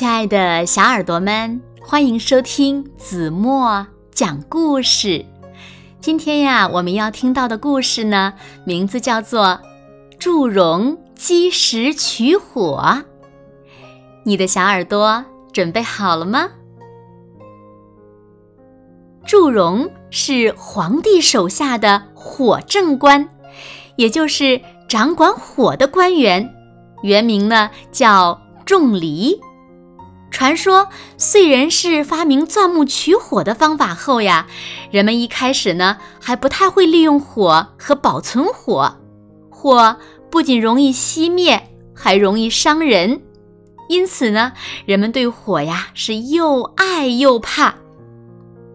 亲爱的小耳朵们，欢迎收听子墨讲故事。今天呀，我们要听到的故事呢，名字叫做《祝融积石取火》。你的小耳朵准备好了吗？祝融是皇帝手下的火正官，也就是掌管火的官员，原名呢叫仲离。传说燧人氏发明钻木取火的方法后呀，人们一开始呢还不太会利用火和保存火，火不仅容易熄灭，还容易伤人，因此呢，人们对火呀是又爱又怕。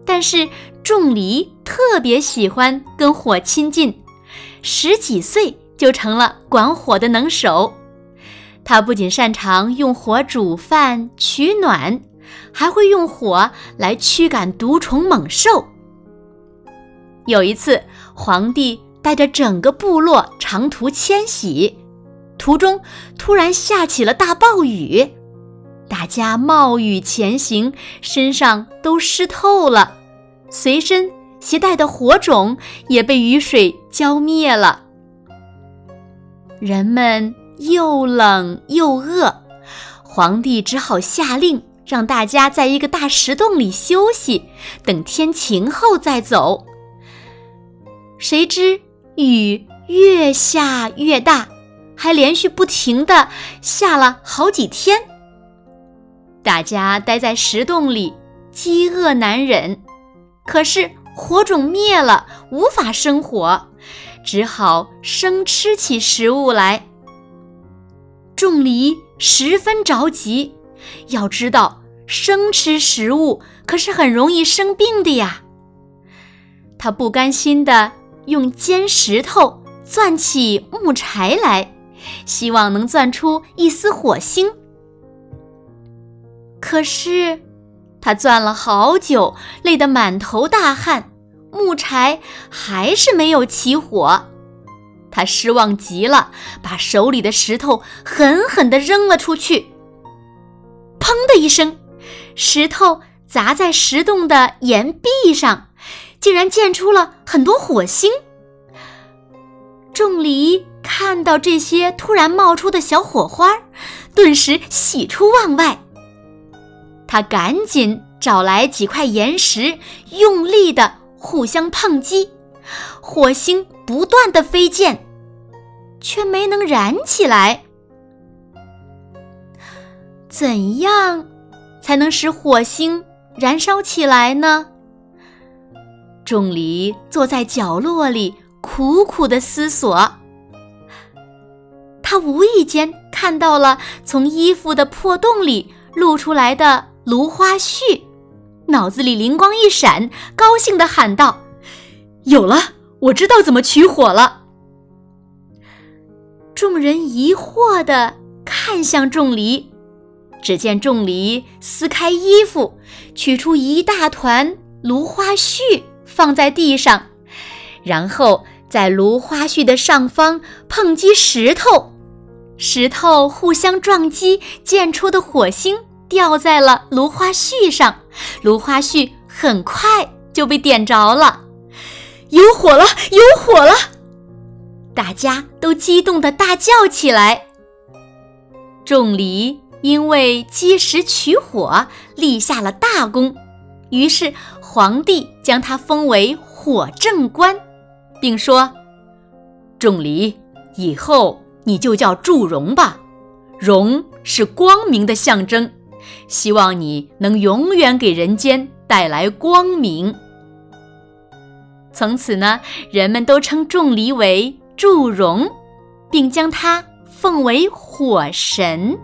但是仲离特别喜欢跟火亲近，十几岁就成了管火的能手。他不仅擅长用火煮饭取暖，还会用火来驱赶毒虫猛兽。有一次，皇帝带着整个部落长途迁徙，途中突然下起了大暴雨，大家冒雨前行，身上都湿透了，随身携带的火种也被雨水浇灭了。人们。又冷又饿，皇帝只好下令让大家在一个大石洞里休息，等天晴后再走。谁知雨越下越大，还连续不停的下了好几天。大家待在石洞里，饥饿难忍，可是火种灭了，无法生火，只好生吃起食物来。仲离十分着急，要知道生吃食物可是很容易生病的呀。他不甘心地用尖石头钻起木柴来，希望能钻出一丝火星。可是他钻了好久，累得满头大汗，木柴还是没有起火。他失望极了，把手里的石头狠狠地扔了出去。砰的一声，石头砸在石洞的岩壁上，竟然溅出了很多火星。仲离看到这些突然冒出的小火花，顿时喜出望外。他赶紧找来几块岩石，用力的互相碰击，火星不断的飞溅。却没能燃起来。怎样才能使火星燃烧起来呢？仲离坐在角落里，苦苦的思索。他无意间看到了从衣服的破洞里露出来的芦花絮，脑子里灵光一闪，高兴的喊道：“有了，我知道怎么取火了。”众人疑惑地看向仲离，只见仲离撕开衣服，取出一大团芦花絮放在地上，然后在芦花絮的上方碰击石头，石头互相撞击，溅出的火星掉在了芦花絮上，芦花絮很快就被点着了，有火了，有火了！大家都激动地大叫起来。仲离因为积石取火立下了大功，于是皇帝将他封为火正官，并说：“仲离，以后你就叫祝融吧。融是光明的象征，希望你能永远给人间带来光明。”从此呢，人们都称仲离为。祝融，并将他奉为火神。